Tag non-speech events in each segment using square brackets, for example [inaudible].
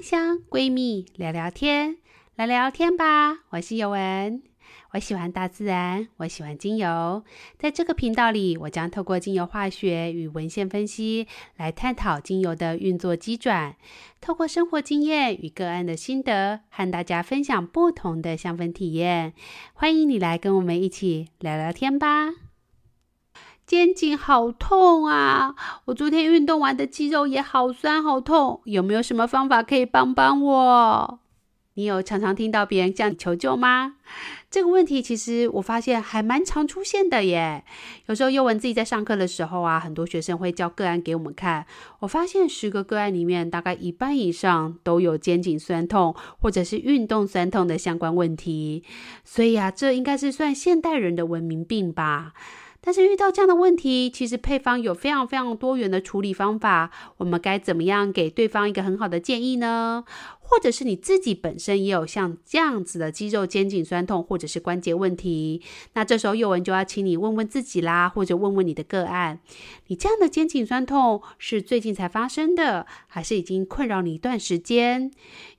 香香闺蜜聊聊天，来聊天吧。我是尤文，我喜欢大自然，我喜欢精油。在这个频道里，我将透过精油化学与文献分析来探讨精油的运作机转，透过生活经验与个案的心得，和大家分享不同的香氛体验。欢迎你来跟我们一起聊聊天吧。肩颈好痛啊！我昨天运动完的肌肉也好酸好痛，有没有什么方法可以帮帮我？你有常常听到别人向你求救吗？这个问题其实我发现还蛮常出现的耶。有时候宥雯自己在上课的时候啊，很多学生会交个案给我们看，我发现十个个案里面，大概一半以上都有肩颈酸痛或者是运动酸痛的相关问题。所以啊，这应该是算现代人的文明病吧。但是遇到这样的问题，其实配方有非常非常多元的处理方法，我们该怎么样给对方一个很好的建议呢？或者是你自己本身也有像这样子的肌肉肩颈酸痛，或者是关节问题，那这时候宥雯就要请你问问自己啦，或者问问你的个案，你这样的肩颈酸痛是最近才发生的，还是已经困扰你一段时间？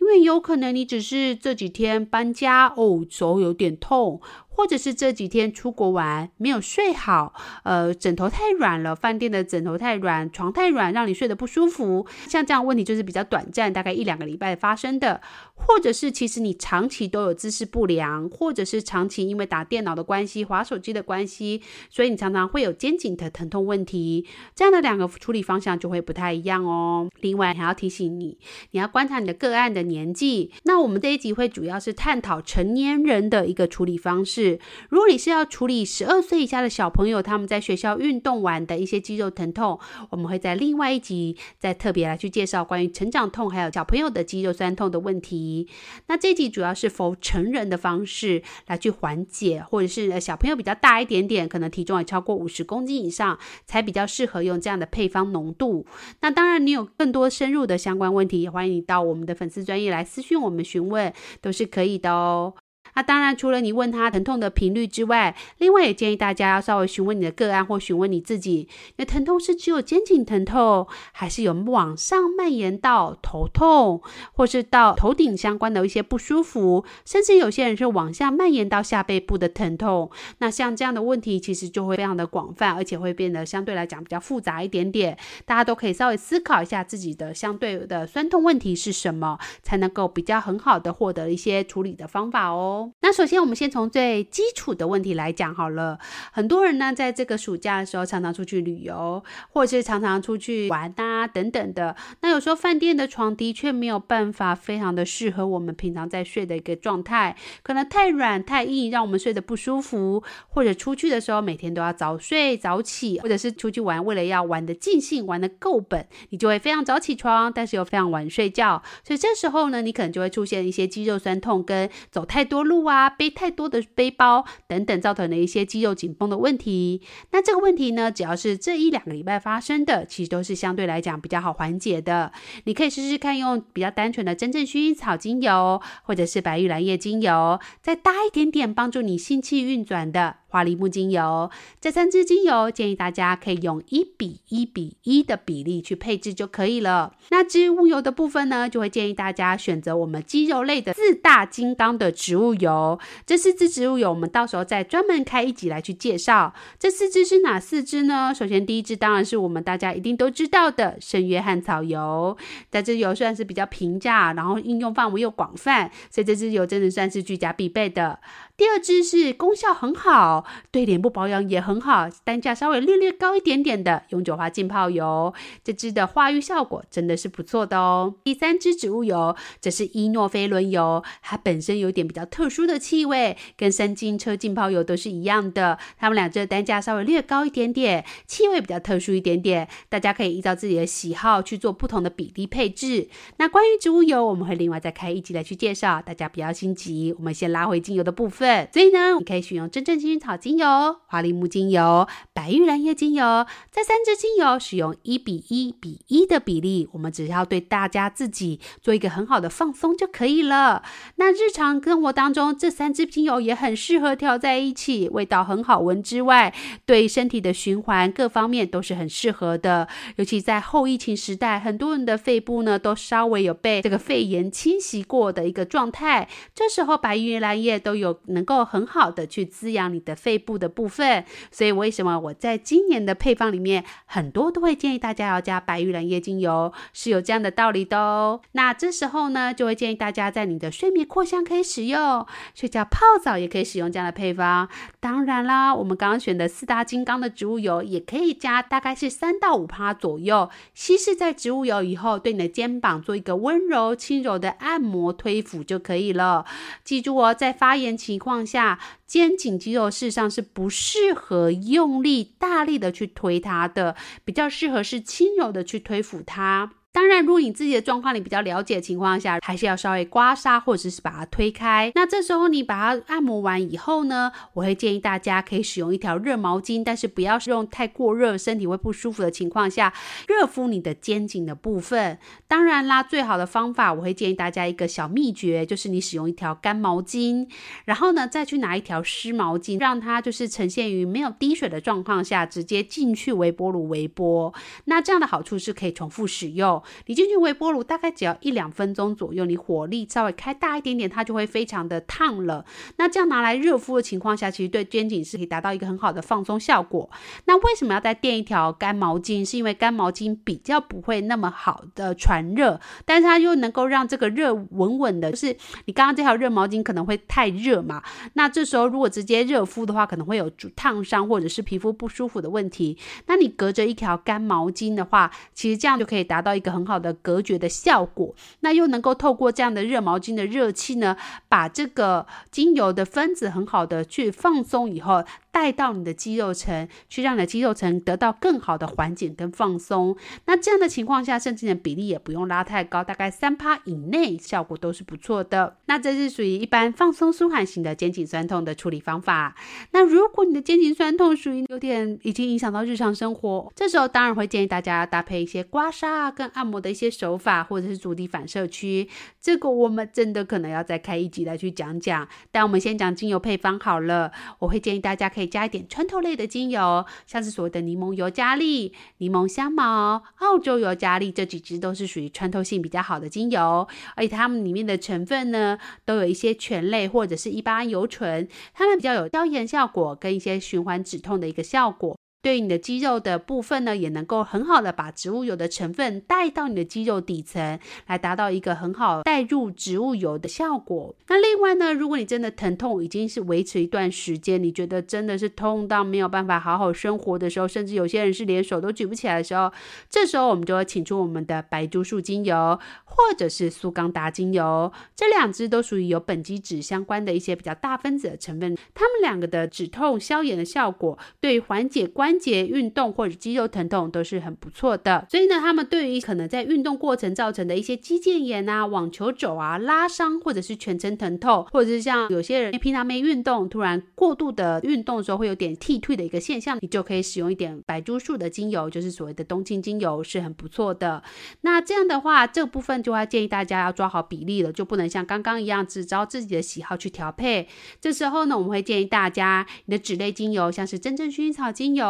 因为有可能你只是这几天搬家哦，手有点痛。或者是这几天出国玩没有睡好，呃，枕头太软了，饭店的枕头太软，床太软，让你睡得不舒服。像这样问题就是比较短暂，大概一两个礼拜发生的。或者是其实你长期都有姿势不良，或者是长期因为打电脑的关系、滑手机的关系，所以你常常会有肩颈的疼痛问题。这样的两个处理方向就会不太一样哦。另外还要提醒你，你要观察你的个案的年纪。那我们这一集会主要是探讨成年人的一个处理方式。如果你是要处理十二岁以下的小朋友，他们在学校运动完的一些肌肉疼痛，我们会在另外一集再特别来去介绍关于成长痛还有小朋友的肌肉酸疼痛的问题。那这集主要是否成人的方式来去缓解，或者是小朋友比较大一点点，可能体重也超过五十公斤以上，才比较适合用这样的配方浓度。那当然，你有更多深入的相关问题，也欢迎你到我们的粉丝专业来私讯我们询问，都是可以的哦。那当然，除了你问他疼痛的频率之外，另外也建议大家要稍微询问你的个案或询问你自己，你的疼痛是只有肩颈疼痛，还是有往上蔓延到头痛，或是到头顶相关的一些不舒服，甚至有些人是往下蔓延到下背部的疼痛。那像这样的问题，其实就会非常的广泛，而且会变得相对来讲比较复杂一点点。大家都可以稍微思考一下自己的相对的酸痛问题是什么，才能够比较很好的获得一些处理的方法哦。那首先，我们先从最基础的问题来讲好了。很多人呢，在这个暑假的时候，常常出去旅游，或者是常常出去玩啊等等的。那有时候饭店的床的确没有办法非常的适合我们平常在睡的一个状态，可能太软太硬，让我们睡得不舒服。或者出去的时候，每天都要早睡早起，或者是出去玩，为了要玩得尽兴、玩得够本，你就会非常早起床，但是又非常晚睡觉。所以这时候呢，你可能就会出现一些肌肉酸痛跟走太多路啊，背太多的背包等等，造成的一些肌肉紧绷的问题。那这个问题呢，只要是这一两个礼拜发生的，其实都是相对来讲比较好缓解的。你可以试试看用比较单纯的真正薰衣草精油，或者是白玉兰叶精油，再搭一点点帮助你心气运转的。花梨木精油，这三支精油建议大家可以用一比一比一的比例去配置就可以了。那植物油的部分呢，就会建议大家选择我们肌肉类的四大金刚的植物油。这四支植物油，我们到时候再专门开一集来去介绍。这四支是哪四支呢？首先第一支当然是我们大家一定都知道的圣约翰草油。这支油算是比较平价，然后应用范围又广泛，所以这支油真的算是居家必备的。第二支是功效很好，对脸部保养也很好，单价稍微略略高一点点的永久花浸泡油，这支的化瘀效果真的是不错的哦。第三支植物油则是伊诺菲伦油，它本身有点比较特殊的气味，跟三金车浸泡油都是一样的，它们两支的单价稍微略高一点点，气味比较特殊一点点，大家可以依照自己的喜好去做不同的比例配置。那关于植物油，我们会另外再开一集来去介绍，大家不要心急，我们先拉回精油的部分。分。所以呢，你可以选用真正幸运草精油、花梨木精油、白玉兰叶精油，这三支精油使用一比一比一的比例。我们只要对大家自己做一个很好的放松就可以了。那日常生活当中，这三支精油也很适合调在一起，味道很好闻之外，对身体的循环各方面都是很适合的。尤其在后疫情时代，很多人的肺部呢都稍微有被这个肺炎侵袭过的一个状态，这时候白玉兰叶都有能够很好的去滋养你的肺部的部分。所以为什么我在今年的配方里面很多都会建议大家要加白玉兰叶精油，是有这样的道理的哦。那这时候呢，就会建议大家在你的睡眠扩香可以使用，睡觉泡澡也可以使用这样的配方。当然啦，我们刚刚选的四大金刚的植物油也可以加，大概是三到五趴左右，稀释在植物油以后，对你的肩膀做一个温柔轻柔的按摩推抚就可以了。记住哦，在发炎情况况下，肩颈肌肉事实上是不适合用力大力的去推它的，比较适合是轻柔的去推抚它。当然，如果你自己的状况你比较了解的情况下，还是要稍微刮痧或者是把它推开。那这时候你把它按摩完以后呢，我会建议大家可以使用一条热毛巾，但是不要使用太过热，身体会不舒服的情况下，热敷你的肩颈的部分。当然啦，最好的方法我会建议大家一个小秘诀，就是你使用一条干毛巾，然后呢再去拿一条湿毛巾，让它就是呈现于没有滴水的状况下，直接进去微波炉微波。那这样的好处是可以重复使用。你进去微波炉大概只要一两分钟左右，你火力稍微开大一点点，它就会非常的烫了。那这样拿来热敷的情况下，其实对肩颈是可以达到一个很好的放松效果。那为什么要再垫一条干毛巾？是因为干毛巾比较不会那么好的传热，但是它又能够让这个热稳稳的。就是你刚刚这条热毛巾可能会太热嘛，那这时候如果直接热敷的话，可能会有烫伤或者是皮肤不舒服的问题。那你隔着一条干毛巾的话，其实这样就可以达到一个很好的隔绝的效果，那又能够透过这样的热毛巾的热气呢，把这个精油的分子很好的去放松以后。带到你的肌肉层，去让你的肌肉层得到更好的缓解跟放松。那这样的情况下，甚至的比例也不用拉太高，大概三趴以内，效果都是不错的。那这是属于一般放松舒缓型的肩颈酸痛的处理方法。那如果你的肩颈酸痛属于有点已经影响到日常生活，这时候当然会建议大家搭配一些刮痧啊跟按摩的一些手法，或者是足底反射区。这个我们真的可能要再开一集来去讲讲。但我们先讲精油配方好了，我会建议大家可以。加一点穿透类的精油，像是所谓的柠檬尤加利、柠檬香茅、澳洲尤加利这几支都是属于穿透性比较好的精油，而且它们里面的成分呢，都有一些醛类或者是一般油醇，它们比较有消炎效果跟一些循环止痛的一个效果。对你的肌肉的部分呢，也能够很好的把植物油的成分带到你的肌肉底层，来达到一个很好带入植物油的效果。那另外呢，如果你真的疼痛已经是维持一段时间，你觉得真的是痛到没有办法好好生活的时候，甚至有些人是连手都举不起来的时候，这时候我们就会请出我们的白术树精油，或者是苏刚达精油，这两支都属于有苯基酯相关的一些比较大分子的成分，它们两个的止痛消炎的效果，对缓解关关节运动或者肌肉疼痛都是很不错的。所以呢，他们对于可能在运动过程造成的一些肌腱炎啊、网球肘啊、拉伤，或者是全身疼痛，或者是像有些人平常没运动，突然过度的运动的时候会有点剃退的一个现象，你就可以使用一点白术树的精油，就是所谓的冬青精油，是很不错的。那这样的话，这部分。就要建议大家要抓好比例了，就不能像刚刚一样只照自己的喜好去调配。这时候呢，我们会建议大家，你的脂类精油，像是真正薰衣草精油，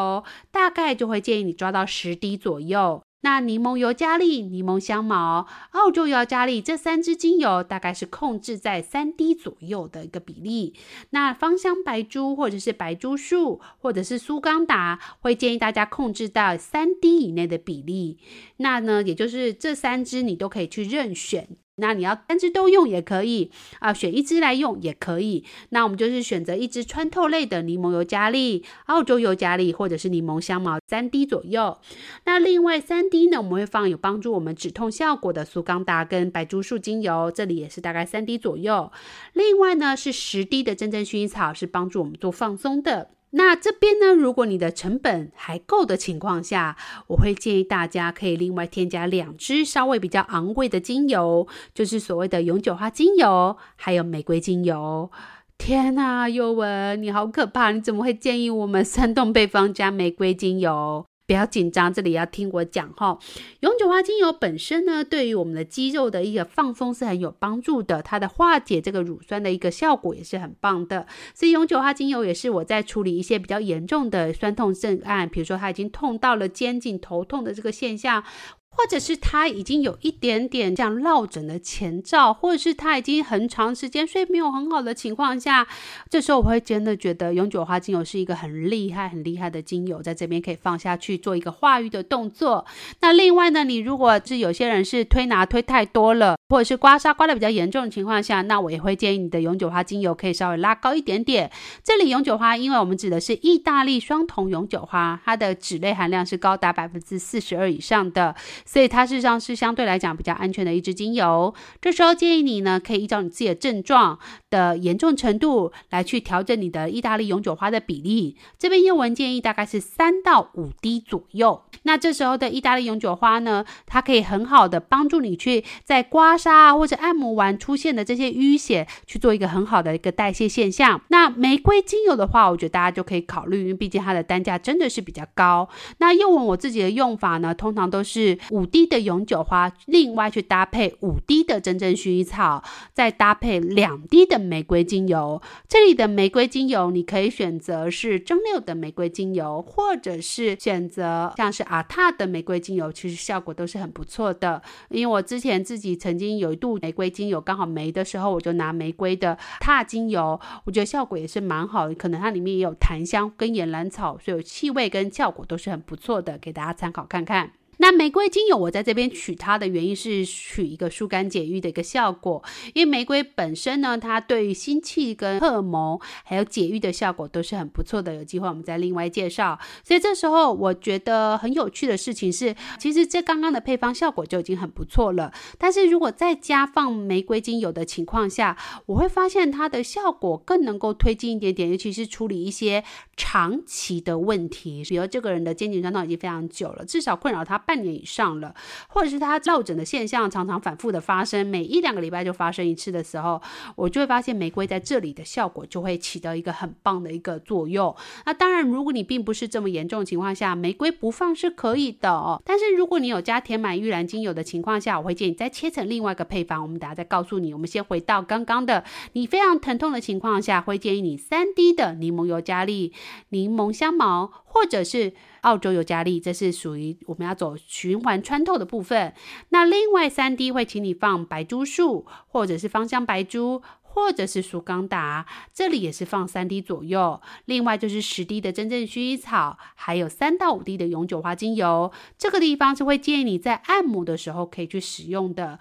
大概就会建议你抓到十滴左右。那柠檬油加利、柠檬香茅、澳洲油加利这三支精油，大概是控制在三滴左右的一个比例。那芳香白珠或者是白珠树或者是苏刚达，会建议大家控制到三滴以内的比例。那呢，也就是这三支你都可以去任选。那你要三支都用也可以啊，选一支来用也可以。那我们就是选择一支穿透类的柠檬尤加利、澳洲尤加利或者是柠檬香茅三滴左右。那另外三滴呢，我们会放有帮助我们止痛效果的苏刚达跟白珠树精油，这里也是大概三滴左右。另外呢是十滴的真正薰衣草，是帮助我们做放松的。那这边呢，如果你的成本还够的情况下，我会建议大家可以另外添加两支稍微比较昂贵的精油，就是所谓的永久花精油，还有玫瑰精油。天呐，宥雯，你好可怕！你怎么会建议我们 [laughs] 山洞配方加玫瑰精油？不要紧张，这里要听我讲哈。永久花精油本身呢，对于我们的肌肉的一个放松是很有帮助的，它的化解这个乳酸的一个效果也是很棒的。所以永久花精油也是我在处理一些比较严重的酸痛症案，比如说它已经痛到了肩颈头痛的这个现象。或者是他已经有一点点像落枕的前兆，或者是他已经很长时间睡没有很好的情况下，这时候我会真的觉得永久花精油是一个很厉害、很厉害的精油，在这边可以放下去做一个化瘀的动作。那另外呢，你如果是有些人是推拿推太多了，或者是刮痧刮得比较严重的情况下，那我也会建议你的永久花精油可以稍微拉高一点点。这里永久花，因为我们指的是意大利双酮永久花，它的脂类含量是高达百分之四十二以上的。所以它事实上是相对来讲比较安全的一支精油。这时候建议你呢，可以依照你自己的症状的严重程度来去调整你的意大利永久花的比例。这边宥雯建议大概是三到五滴左右。那这时候的意大利永久花呢，它可以很好的帮助你去在刮痧啊或者按摩完出现的这些淤血去做一个很好的一个代谢现象。那玫瑰精油的话，我觉得大家就可以考虑，因为毕竟它的单价真的是比较高。那宥雯我自己的用法呢，通常都是五滴的永久花，另外去搭配五滴的真正薰衣草，再搭配两滴的玫瑰精油。这里的玫瑰精油，你可以选择是蒸馏的玫瑰精油，或者是选择像是阿塔的玫瑰精油，其实效果都是很不错的。因为我之前自己曾经有一度玫瑰精油刚好没的时候，我就拿玫瑰的塔精油，我觉得效果也是蛮好的。可能它里面也有檀香跟岩兰草，所以气味跟效果都是很不错的，给大家参考看看。那玫瑰精油，我在这边取它的原因是取一个疏肝解郁的一个效果，因为玫瑰本身呢，它对于心气跟荷尔蒙还有解郁的效果都是很不错的。有机会我们再另外介绍。所以这时候我觉得很有趣的事情是，其实这刚刚的配方效果就已经很不错了。但是如果再加放玫瑰精油的情况下，我会发现它的效果更能够推进一点点，尤其是处理一些长期的问题，比如这个人的肩颈酸痛已经非常久了，至少困扰他。半年以上了，或者是他落枕的现象常常反复的发生，每一两个礼拜就发生一次的时候，我就会发现玫瑰在这里的效果就会起到一个很棒的一个作用。那当然，如果你并不是这么严重的情况下，玫瑰不放是可以的哦。但是如果你有加填满玉兰精油的情况下，我会建议你再切成另外一个配方。我们等下再告诉你。我们先回到刚刚的，你非常疼痛的情况下，会建议你三滴的柠檬油加力、柠檬香茅，或者是。澳洲尤加利，这是属于我们要走循环穿透的部分。那另外三滴会请你放白珠树，或者是芳香白珠。或者是苏刚达，这里也是放三滴左右。另外就是十滴的真正薰衣草，还有三到五滴的永久花精油。这个地方是会建议你在按摩的时候可以去使用的。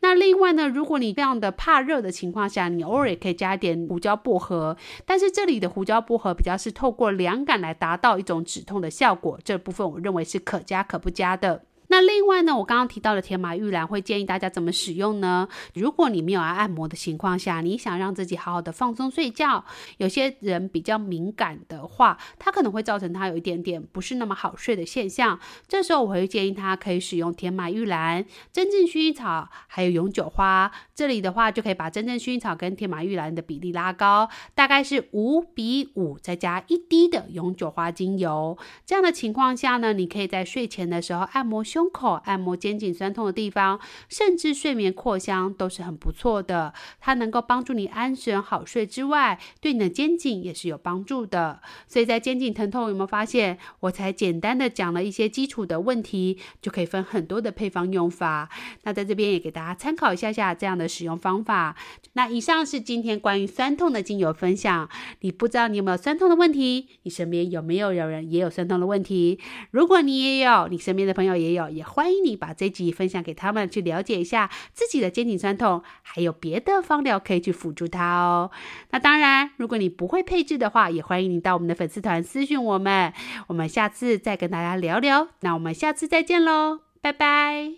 那另外呢，如果你非常的怕热的情况下，你偶尔也可以加点胡椒薄荷。但是这里的胡椒薄荷比较是透过凉感来达到一种止痛的效果。这部分我认为是可加可不加的。那另外呢，我刚刚提到的天马玉兰会建议大家怎么使用呢？如果你没有要按摩的情况下，你想让自己好好的放松睡觉，有些人比较敏感的话，它可能会造成他有一点点不是那么好睡的现象。这时候我会建议他可以使用天马玉兰、真正薰衣草还有永久花。这里的话就可以把真正薰衣草跟天马玉兰的比例拉高，大概是五比五，再加一滴的永久花精油。这样的情况下呢，你可以在睡前的时候按摩胸胸。口按摩肩颈酸痛的地方，甚至睡眠扩香都是很不错的。它能够帮助你安神好睡之外，对你的肩颈也是有帮助的。所以在肩颈疼痛有没有发现？我才简单的讲了一些基础的问题，就可以分很多的配方用法。那在这边也给大家参考一下下这样的使用方法。那以上是今天关于酸痛的精油分享。你不知道你有没有酸痛的问题？你身边有没有有人也有酸痛的问题？如果你也有，你身边的朋友也有。也欢迎你把这集分享给他们，去了解一下自己的肩颈酸痛，还有别的方疗可以去辅助他哦。那当然，如果你不会配置的话，也欢迎你到我们的粉丝团私讯我们，我们下次再跟大家聊聊。那我们下次再见喽，拜拜。